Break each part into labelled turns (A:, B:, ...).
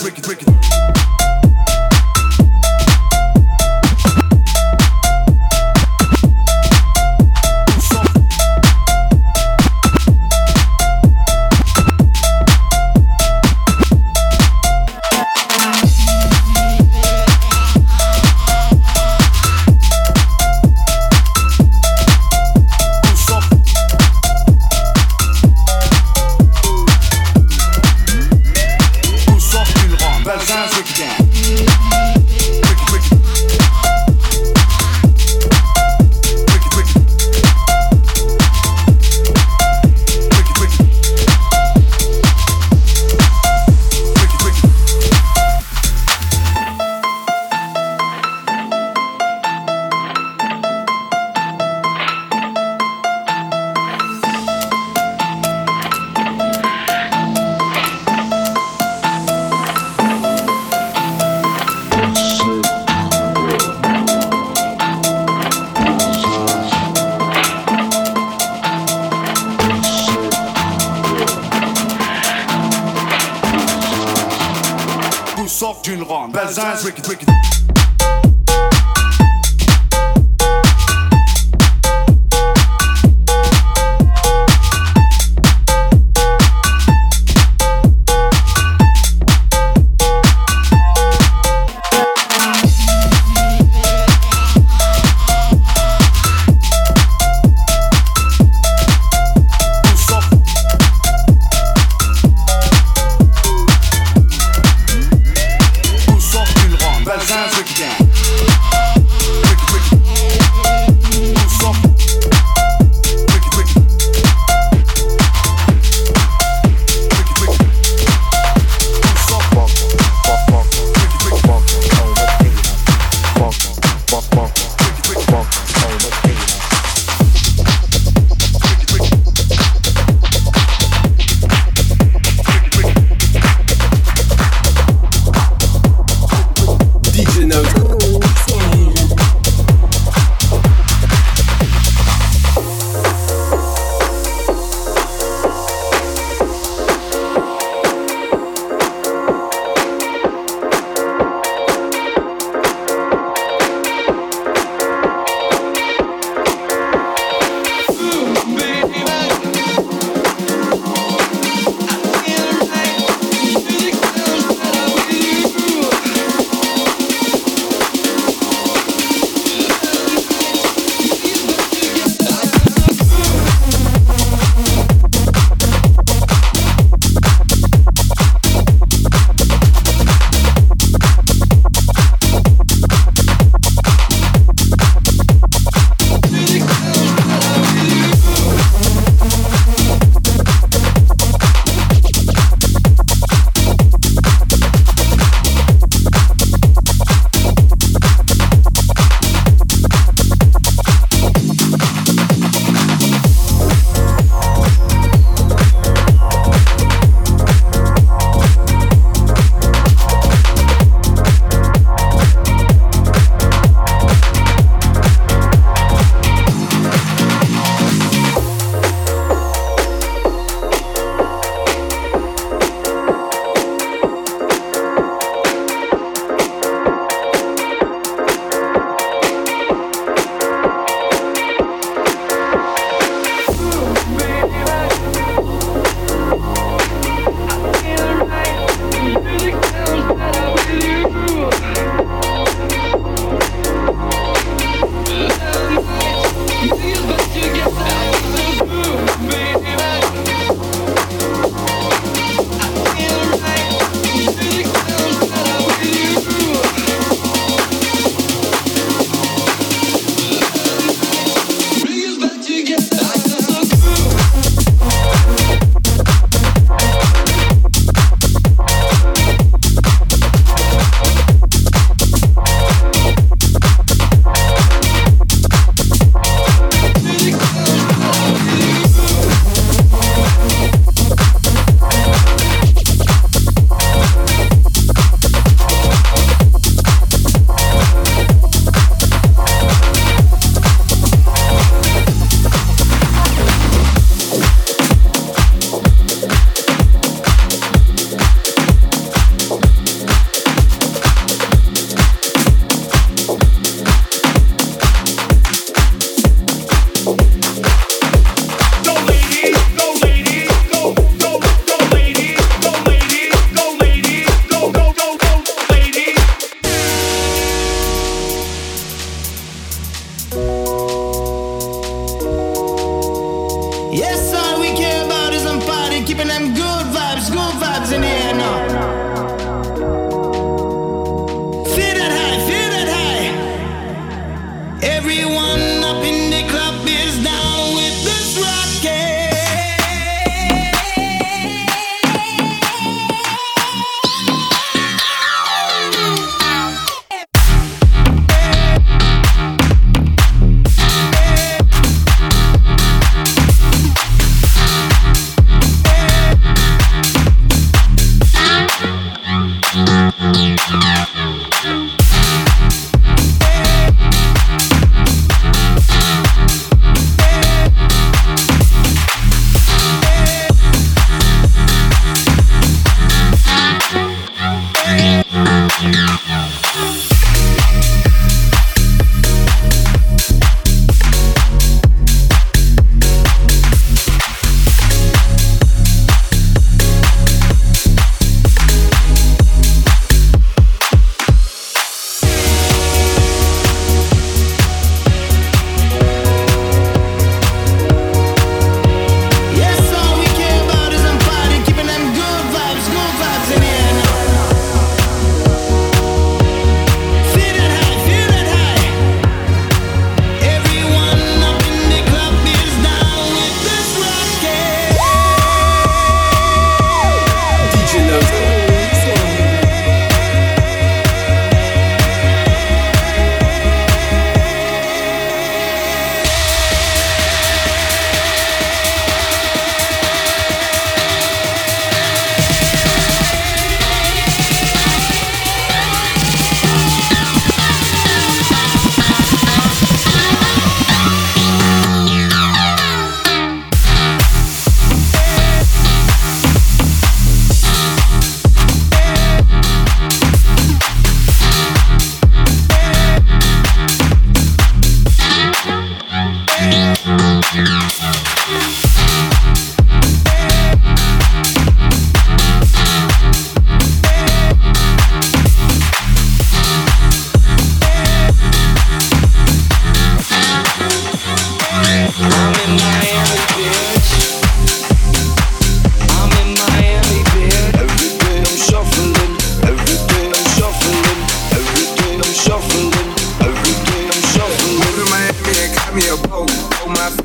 A: ronde, Balzaz, Ricky, Ricky.
B: Yes, all we care about is I'm keeping them good.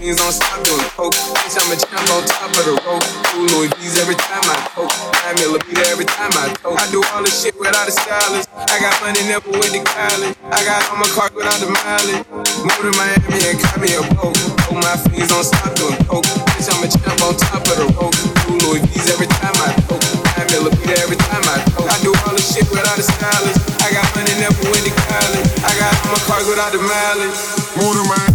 C: things don't stop doing coke. Bitch, I'm a champ on top of the rope. Two Louis V's every time I coke. Time Miller be there every time I coke. I do all this shit without a stylist. I got money never went to college. I got all my car without the mileage. Move to Miami and got me a boat. Oh, my things don't stop doing coke. Bitch, I'm a champ on top of the rope. Two Louis V's every time I coke. Time Miller be there every time I coke. I do all this shit without a stylist. I got money never went to college. I got all my car without the mileage.
D: Move to Miami.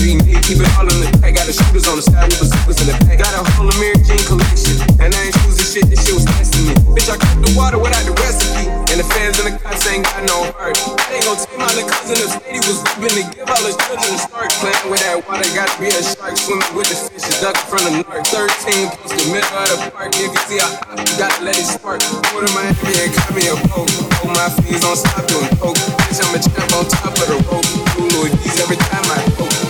C: G keep it all in the pack. Got the shooters on the side with the in the back. Got a whole American collection. And I ain't choosing shit, this shit was testing. Bitch, I cooked the water without the recipe. And the fans and the cops ain't got no heart. They ain't gon' take my little cousin. This lady was ripping to give all his children a start. Playing with that water, gotta be a shark. Swimming with the fish, a duck from the north. 13 plus the middle of the park. If you see a you gotta let it spark. Go to Miami yeah, cut me a poke. Hold my fees on stop doing coke. Bitch, I'm a champ on top of the rope. Two Louis V's every time I poke.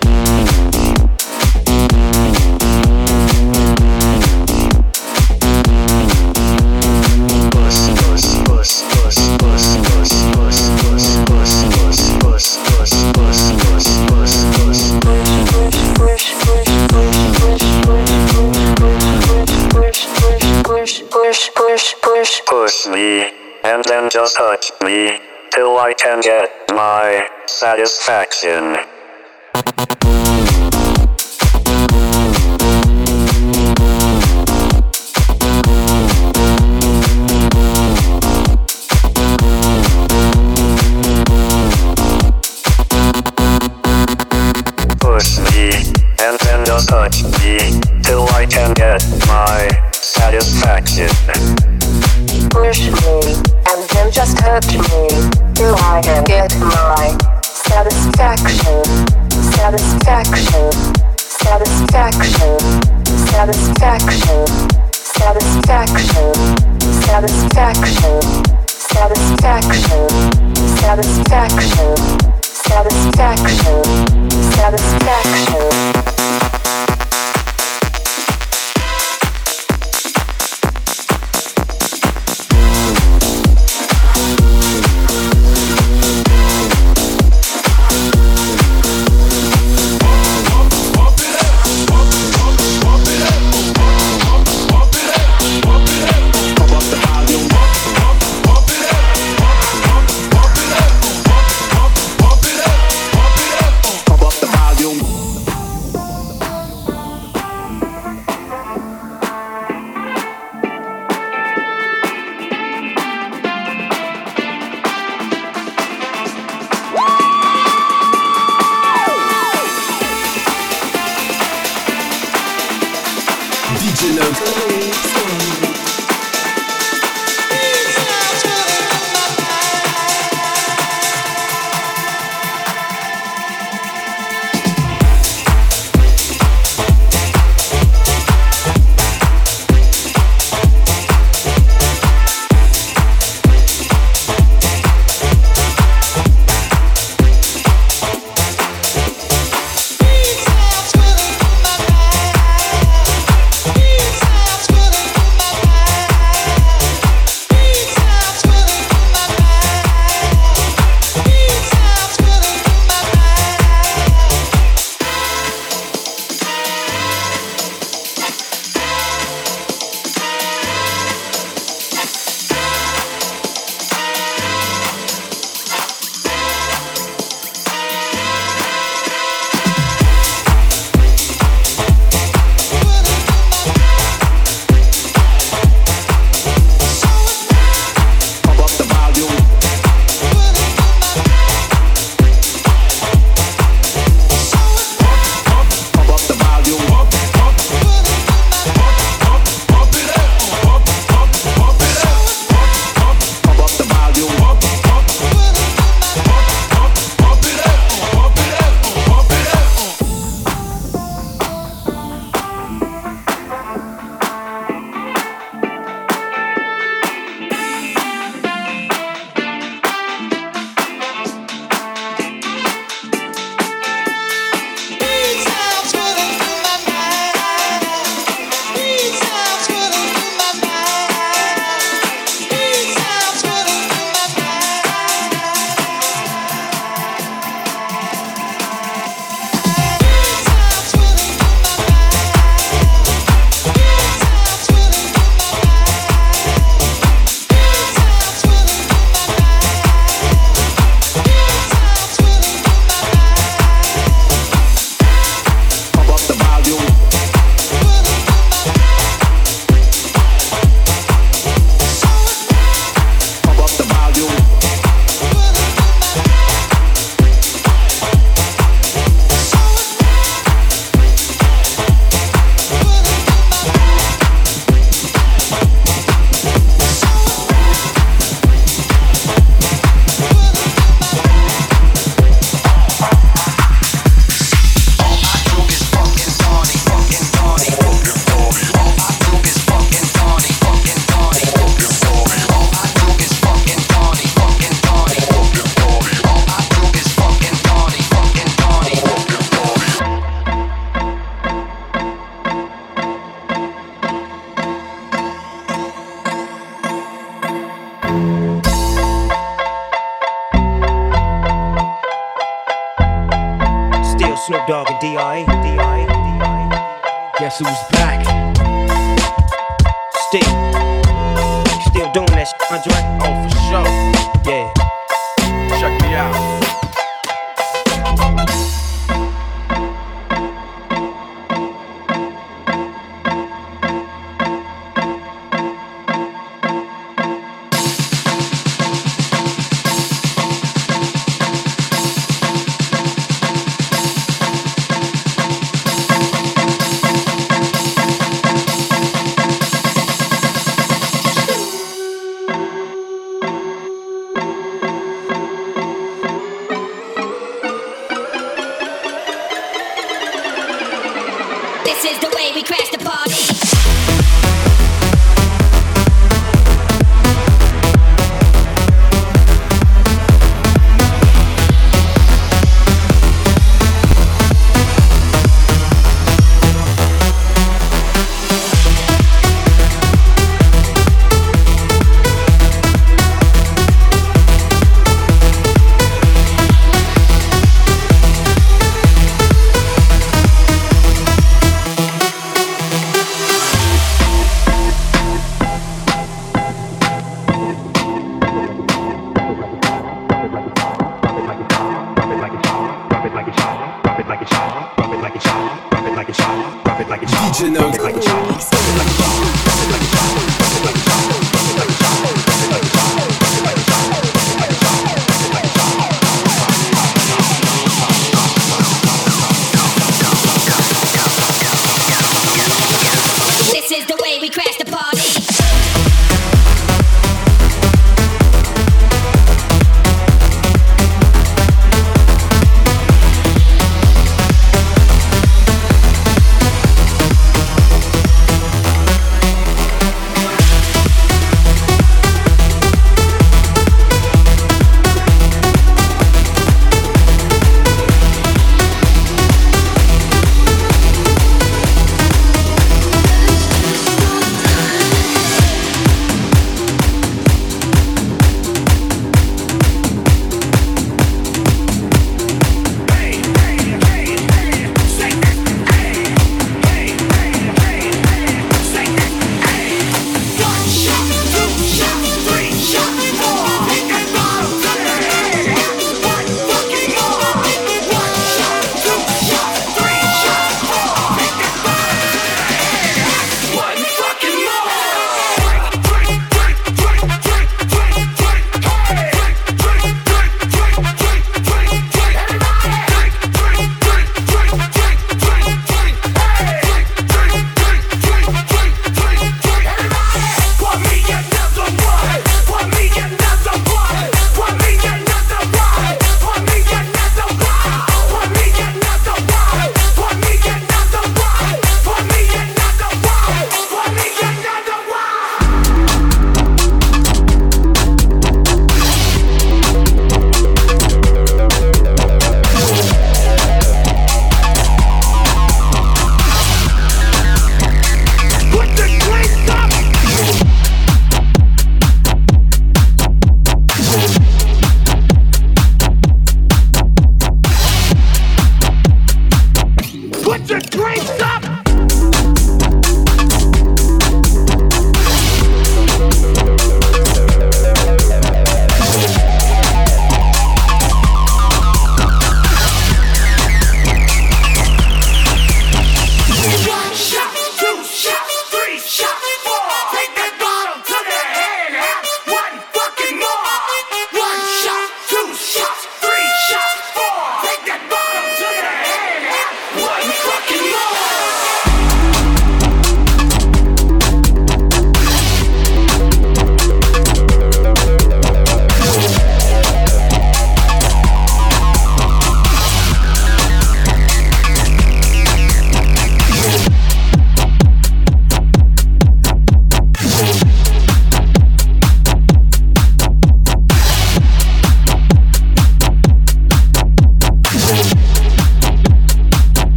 E: push, push, push,
F: push me, and then just touch me, till I can get my satisfaction. Push me, and then just touch me, till I can get my satisfaction,
E: Push me, and then just hurt me, I get my satisfaction, satisfaction, satisfaction, satisfaction, satisfaction, satisfaction, satisfaction, satisfaction, satisfaction, satisfaction.
G: Guess who's back?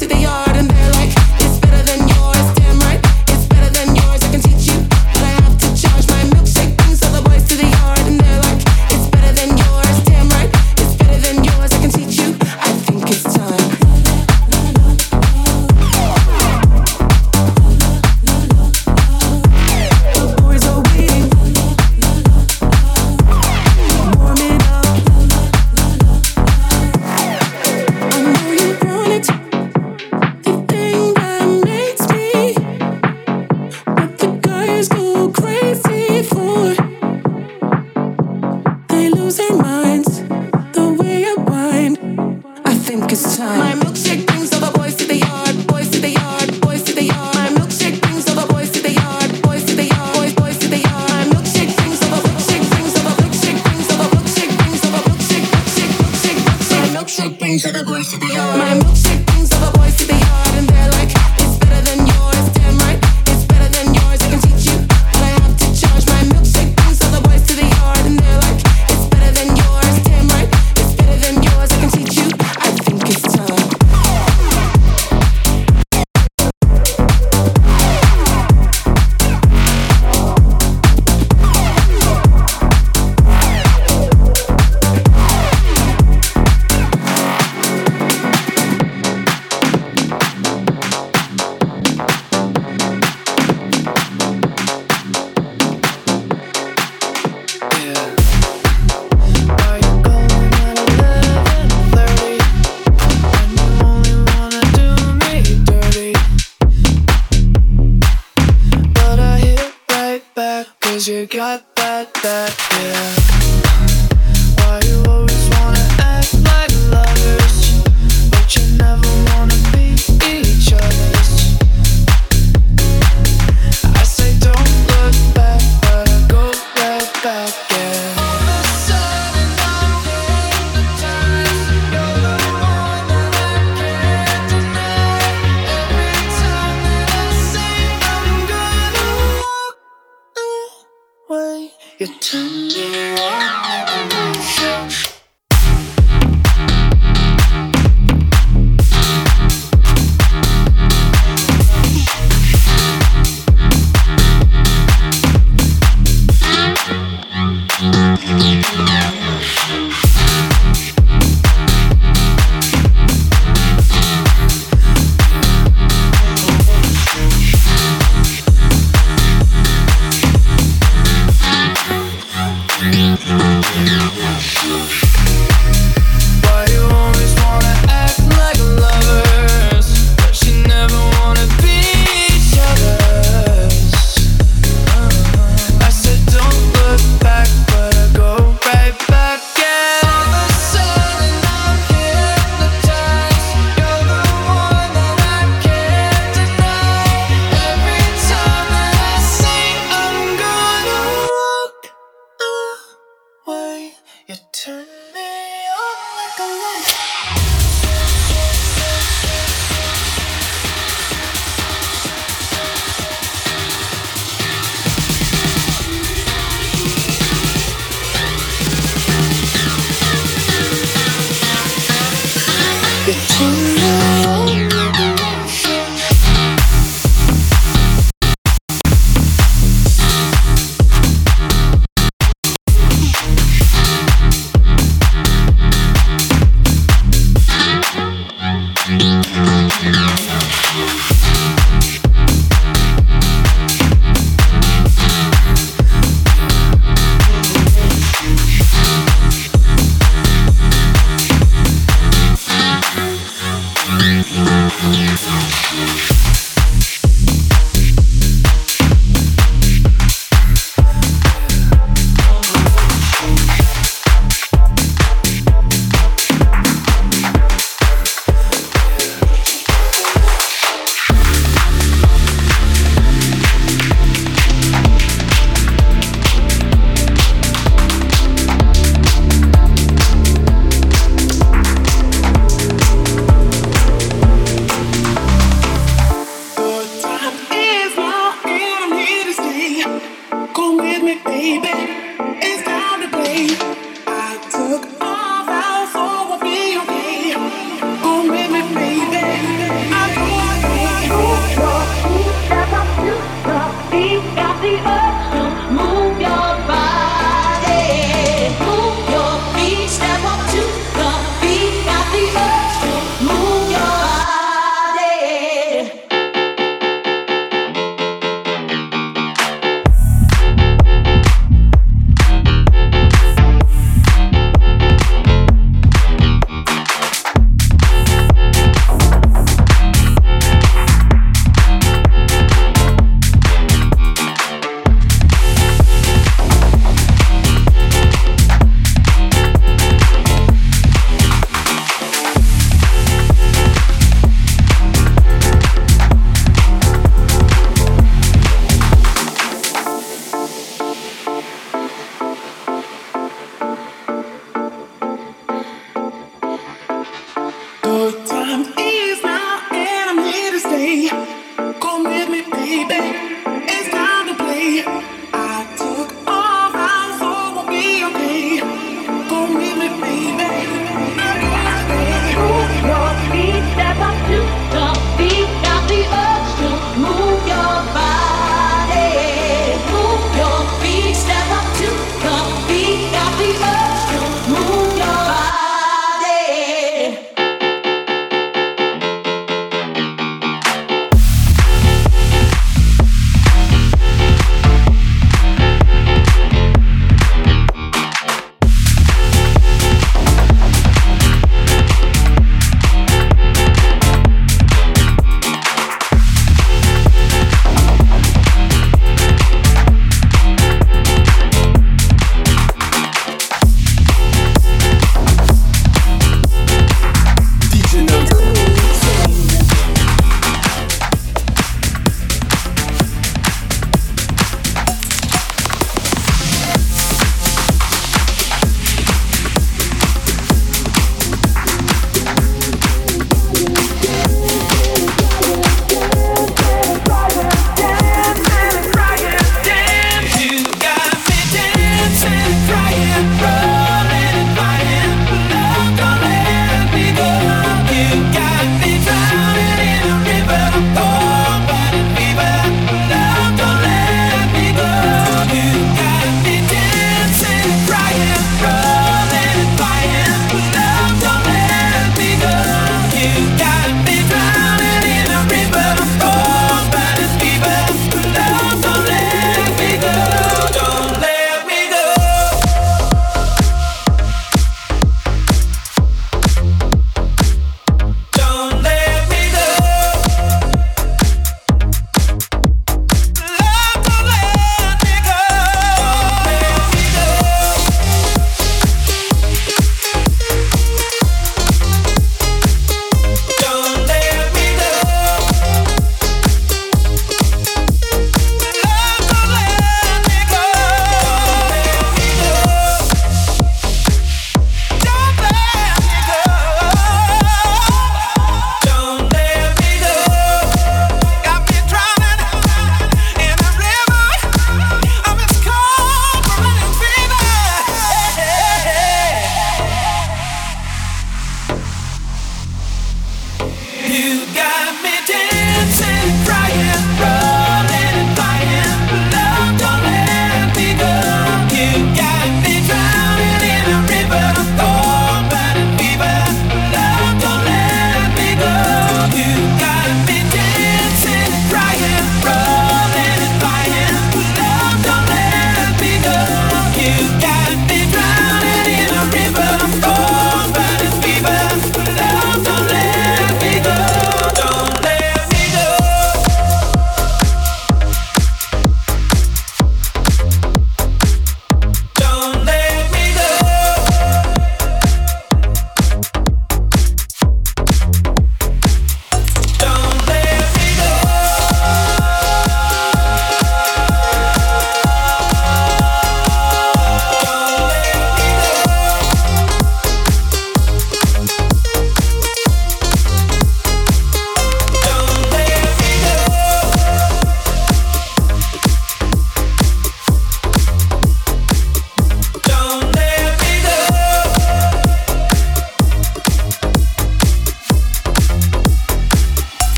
H: to the yard.